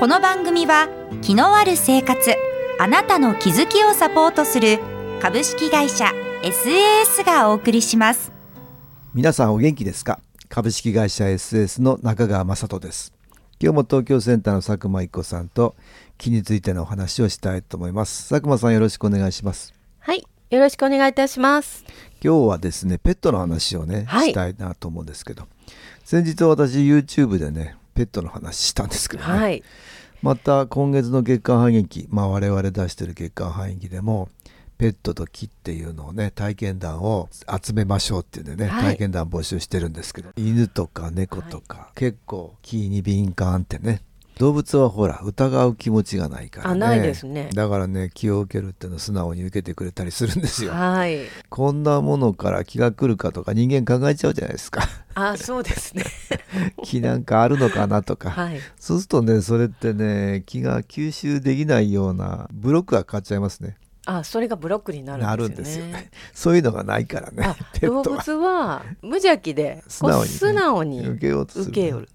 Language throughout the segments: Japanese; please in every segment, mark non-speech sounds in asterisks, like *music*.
この番組は気のある生活あなたの気づきをサポートする株式会社 SAS がお送りします。皆さんお元気ですか？株式会社 SAS の中川雅人です。今日も東京センターの佐久間一子さんと気についてのお話をしたいと思います。佐久間さんよろしくお願いします。はいよろしくお願いいたします。今日はですねペットの話をね、はい、したいなと思うんですけど先日私 YouTube でねペットの話したんですけどね、はい、また今月の月間反撃まあ我々出してる月間反撃でもペットと木っていうのをね体験談を集めましょうっていうんでね、はい、体験談募集してるんですけど。犬とか猫とか、はい、結構木に敏感ってね動物はほら疑う気持ちがないから、ね、あないですね。だからね気を受けるっていうのを素直に受けてくれたりするんですよ。はい。こんなものから気が来るかとか人間考えちゃうじゃないですか。あそうですね。*laughs* 気なんかあるのかなとか、はい、そうするとねそれってね気が吸収できないようなブロックがかかっちゃいますね。あそれがブロックになるんですよね。そういうのがないからね。*laughs* 動物は無邪気で素直に,、素直に受けようとする。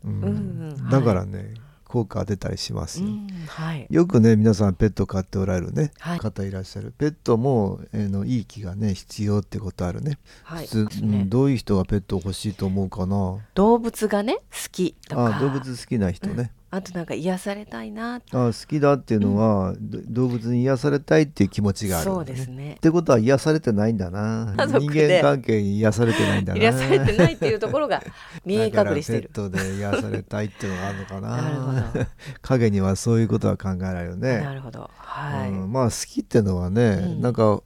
だからね、効果が出たりしますよ、はい、よくね皆さんペット飼っておられるね、はい、方いらっしゃる。ペットも、えー、のいい気がね必要ってことあるね、はい、普通、ね、うん、どういう人がペット欲しいと思うかな？動物がね好きとか。あ動物好きな人ね、うんあとなんか癒されたいな。あ好きだっていうのは、うん、動物に癒されたいっていう気持ちがある、ね、そうですね。ってことは癒されてないんだな。人間関係に癒されてないんだな。*laughs* 癒されてないっていうところが *laughs* 見え隠れしてる。ペットで癒されたいっていうのがあるのかな。なるほど。*laughs* 影にはそういうことは考えられるね。なるほど。はい、うん、まあ好きっていうのはね、うん、なんか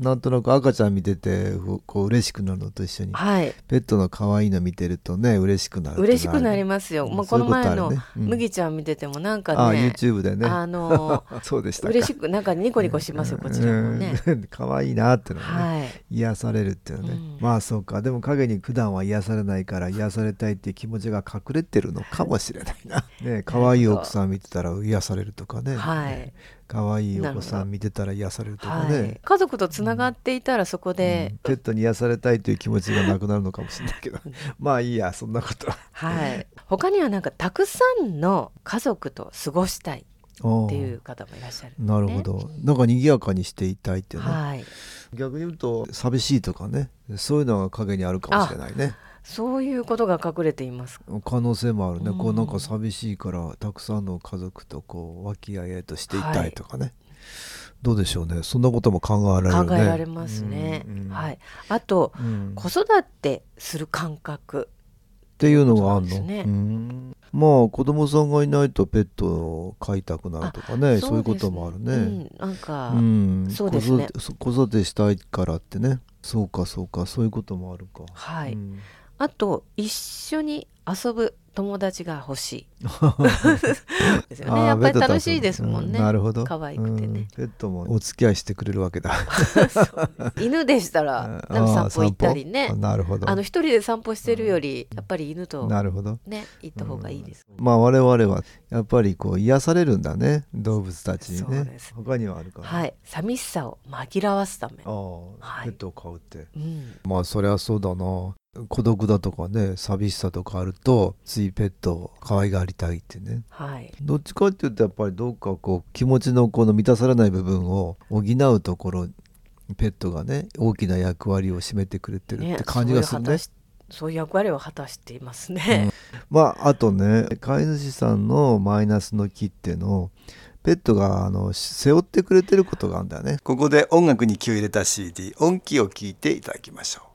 なんとなく赤ちゃん見ててこう嬉しくなるのと一緒に、はい、ペットの可愛いの見てるとね嬉しくなる嬉しくなりますよ、まあ、この前の麦ちゃん見ててもなんかね、あ YouTube でね。あの *laughs* そうでした嬉しくなんかニコニコしますよこちらもね。*laughs* 可愛いなってのね、はい、癒されるっていうね、うん、まあそうか。でも影に普段は癒されないから癒されたいっていう気持ちが隠れてるのかもしれないな。ね可愛い奥さん見てたら癒されるとかね、はい、可愛いお子さん見てたら癒されるとかね、はい、家族とつながっていたらそこで、うん、ペットに癒されたいという気持ちがなくなるのかもしれないけど。*laughs* まあいいやそんなこと。はい。他にはなんかたくさんの家族と過ごしたいっていう方もいらっしゃる、ね、なるほど。なんか賑やかにしていたいっていうね、はい、逆に言うと寂しいとかね。そういうのが影にあるかもしれないねそういうことが隠れています可能性もあるね、うん、こうなんか寂しいからたくさんの家族とこう和気あいあいとしていたいとかね、はい、どうでしょうね。そんなことも考えられる、ね、考えられますね、うんうん、はい。あと、うん、子育てする感覚。っていうのがあるの、ね、まあ子供さんがいないとペットを飼いたくなるとかね。そういうこともあるね、うん、なんか、うん、そうですね。子育てしたいからってね。そうかそうか。そういうこともあるか。はい、うんあと一緒に遊ぶ友達が欲しい。ですよねやっぱり楽しいですもんね、うん、なるほど。可愛くてね、ペットもお付き合いしてくれるわけだ。*laughs* 犬でしたら *laughs* 散歩行ったりね。なるほど。あの一人で散歩してるよりやっぱり犬となるほど。ね行った方がいいです、まあ我々はやっぱりこう癒されるんだね。動物たちにね。他にはあるから、はい。寂しさを紛らわすため。あ、はい、ペットを飼うって、うん、まあそりゃそうだな孤独だとかね寂しさとかあるとついペットを可愛がりたいってね、はい、どっちかっていうとやっぱりどっかこう気持ちのこの満たされない部分を補うところペットがね大きな役割を占めてくれてるって感じがするね。ねそういう役割を果たしていますね、うん、まああとね飼い主さんのマイナスの木ってのペットがあの背負ってくれてることがあるんだよね。ここで音楽に気を入れた CD 音気を聞いていただきましょう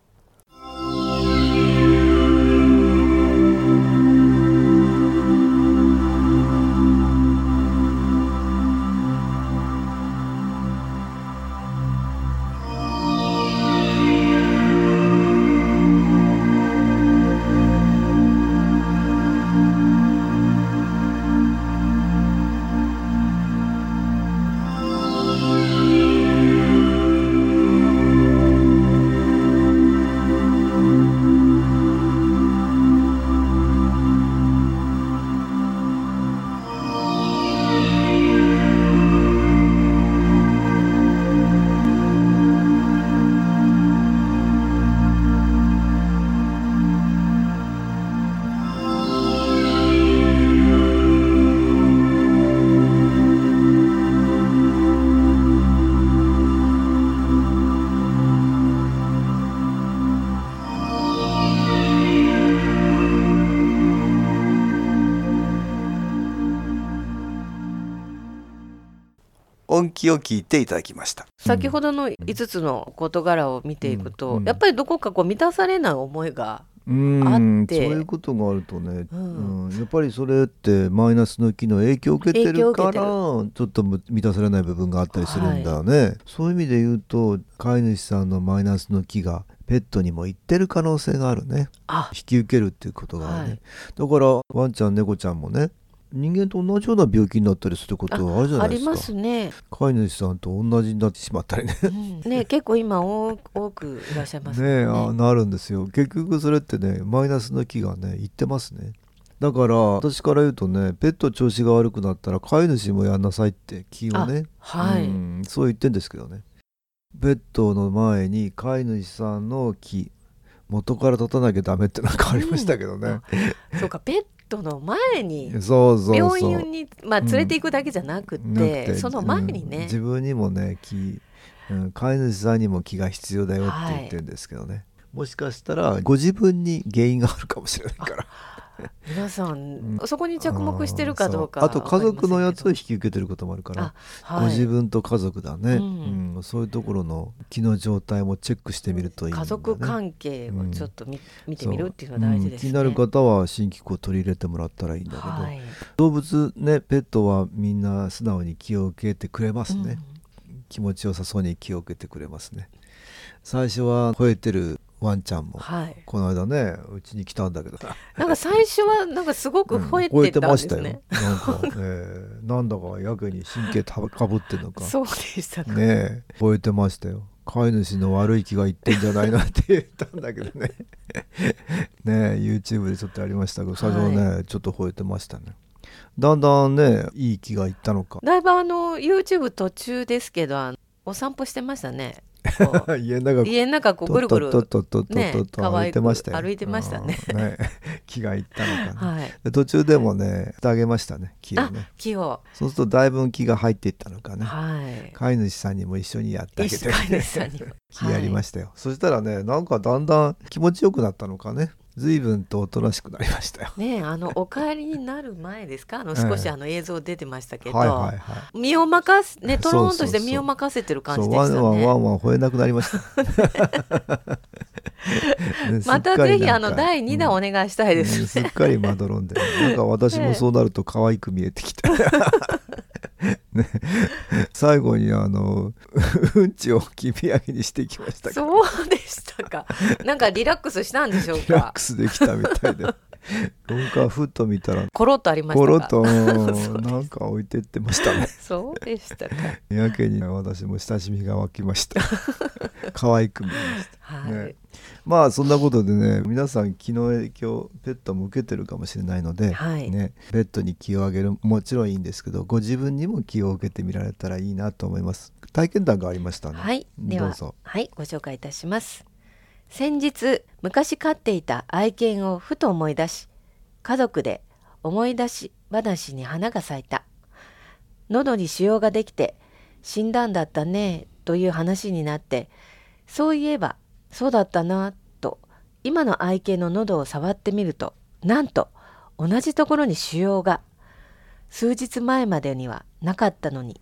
本気を聞いていただきました。先ほどの5つの事柄を見ていくと、うん、やっぱりどこかこう満たされない思いがあって。そういうことがあるとね、うん、うん、やっぱりそれってマイナスの気の影響を受けてるからちょっと満たされない部分があったりするんだよね、はい、そういう意味で言うと飼い主さんのマイナスの気がペットにも行ってる可能性があるね。引き受けるっていうことがね、はい、だからワンちゃん猫ちゃんもね人間と同じような病気になったりすることあるじゃないですか。ありますね。飼い主さんと同じになってしまったりね。うん、ね *laughs* 結構今多くいらっしゃいますね。ねあなるんですよ。結局それってねマイナスの気がねいってますね。だから私から言うとねペット調子が悪くなったら飼い主もやんなさいって気をね、はい、うん、そう言ってんですけどね。ペットの前に飼い主さんの気元から立たなきゃダメってのは変わりましたけどね。うん、そうかペットの前に病院にまあ連れていくだけじゃなくて、うん、その前にね、うん、自分にもね気、うん、飼い主さんにも気が必要だよって言ってるんですけどね、はい、もしかしたらご自分に原因があるかもしれないから。皆さん、そこに着目してるかどうかあと家族のやつを引き受けてることもあるから、はい、ご自分と家族だね、うん、うん、そういうところの気の状態もチェックしてみるといい、ね、家族関係をちょっと見,、見てみるっていうのは大事です、ね、気になる方は新規を取り入れてもらったらいいんだけど、はい、動物ねペットはみんな素直に気を受けてくれますね、うん、気持ちよさそうに気を受けてくれますね。最初は吠えてるワンちゃんも、はい、この間ねうちに来たんだけど。なんか最初はなんかすごく吠えてたんですね、うん、なんか、えー、なんだかやけに神経たかぶってんのか。そうでしたか。ね吠えてましたよ。飼い主の悪い気が言ってんじゃないなって言ったんだけどね。ね YouTube でちょっとありましたけど最初はね、はい、ちょっと吠えてましたね。だんだんねいい気がいったのか。だいぶあの YouTube 途中ですけどお散歩してましたね家の中家の中こうぐるぐるとととととと歩いてましたよ歩いてましたね。ね *laughs* 気がいったのかな、*laughs* はい、途中でもねあげましたね木をね。木を。そうするとだいぶ気が入っていったのかね、はい、飼い主さんにも一緒にやってあげて。飼い主さんに *laughs* 気やりましたよ、はい、そしたらねなんかだんだん気持ちよくなったのかね随分とおとなしくなりましたよ。ねあのお帰りになる前ですか？あの少しあの映像出てましたけど、はいはいはい、身を任せねとろんとして身を任せてる感じでしたね。ワンワンワンワン吠えなくなりました。*laughs* またぜひあの第2弾お願いしたいです、ねうん、すっかりまどろんで。なんか私もそうなると可愛く見えてきた。*laughs* ね、*laughs* 最後にあの *laughs* うんちをきみ上げにしてきましたそうでしたか。なんかリラックスしたんでしょうか。リラックスできたみたいで。*laughs* 廊下ふっと見たらコロッとありましたコロッとなんか置いてってましたね。そうでしたか。やけに私も親しみが湧きました。可愛く見えました、はい、ね、まあそんなことでね皆さん気の影響ペットも受けてるかもしれないので、はい、ね、ペットに気をあげるもちろんいいんですけどご自分にも気を受けてみられたらいいなと思います。体験談がありましたね。はい。でははいご紹介いたします。先日昔飼っていた愛犬をふと思い出し家族で思い出し話に花が咲いた。喉に腫瘍ができて死んだんだったねという話になってそういえばそうだったなと。今の愛犬の喉を触ってみるとなんと同じところに腫瘍が。数日前までにはなかったのに。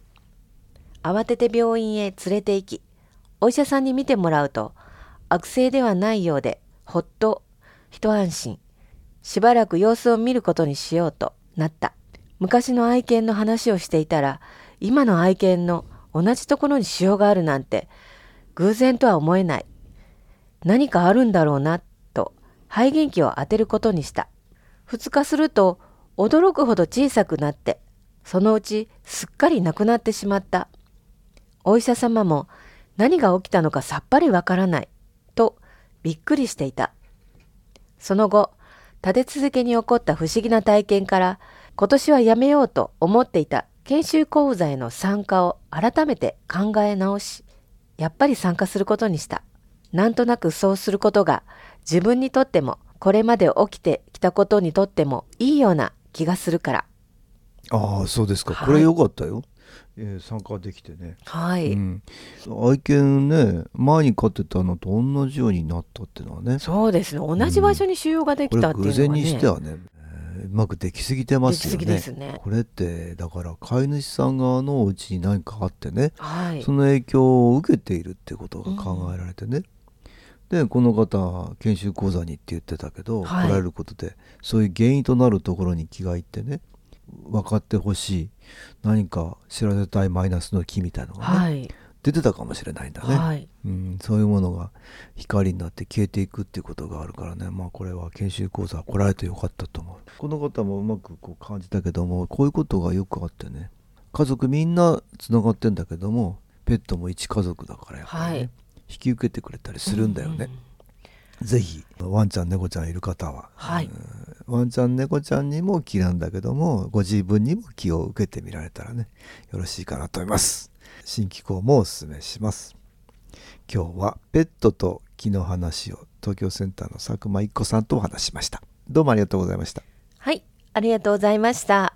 慌てて病院へ連れて行きお医者さんに診てもらうと悪性ではないようでほっと一安心。しばらく様子を見ることにしようとなった。昔の愛犬の話をしていたら今の愛犬の同じところに腫瘍があるなんて偶然とは思えない。何かあるんだろうなと肺元気を当てることにした2日すると驚くほど小さくなってそのうちすっかりなくなってしまったお医者様も何が起きたのかさっぱりわからないとびっくりしていた。その後、立て続けに起こった不思議な体験から今年はやめようと思っていた研修講座への参加を改めて考え直し、やっぱり参加することにした。なんとなくそうすることが自分にとってもこれまで起きてきたことにとってもいいような気がするから。ああそうですか、これ良かったよ。えー、参加できてね、はい。うん、愛犬ね前に飼ってたのと同じようになったっていうのはね。そうですね。同じ場所に腫瘍ができたっていうのは、ね、偶然にしてはね、えうまくできすぎてますよね。ね。これってだから飼い主さん側のお家に何かあってね、はい、その影響を受けているってことが考えられてね、うん、でこの方研修講座にって言ってたけど、はい、来られることでそういう原因となるところに気がいってね分かってほしい何か知らせたいマイナスの木みたいなのがね、はい。出てたかもしれないんだね、はい、うん、そういうものが光になって消えていくっていうことがあるからね。まあこれは研修講座来られてよかったと思う。この方もうまくこう感じたけどもこういうことがよくあってね家族みんなつながってんだけどもペットも一家族だからやっぱりね、はい、引き受けてくれたりするんだよね、うん、ぜひワンちゃん猫ちゃんいる方は、はい、ワンちゃん猫ちゃんにも気なんだけどもご自分にも気を受けてみられたらねよろしいかなと思います。新機構もおすすめします。今日はペットと木の話を東京センターの佐久間一子さんとお話しました。どうもありがとうございました。はいありがとうございました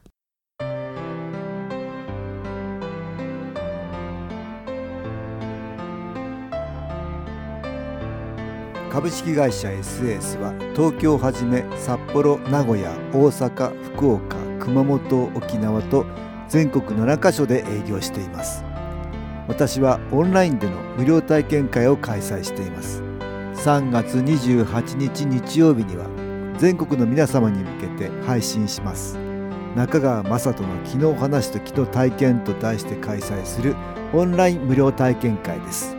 株式会社 SS は東京をはじめ札幌名古屋大阪福岡熊本沖縄と全国7カ所で営業しています。私はオンラインでの無料体験会を開催しています。3月28日日曜日には全国の皆様に向けて配信します。中川雅人の「昨日話と昨日体験」と題して開催するオンライン無料体験会です。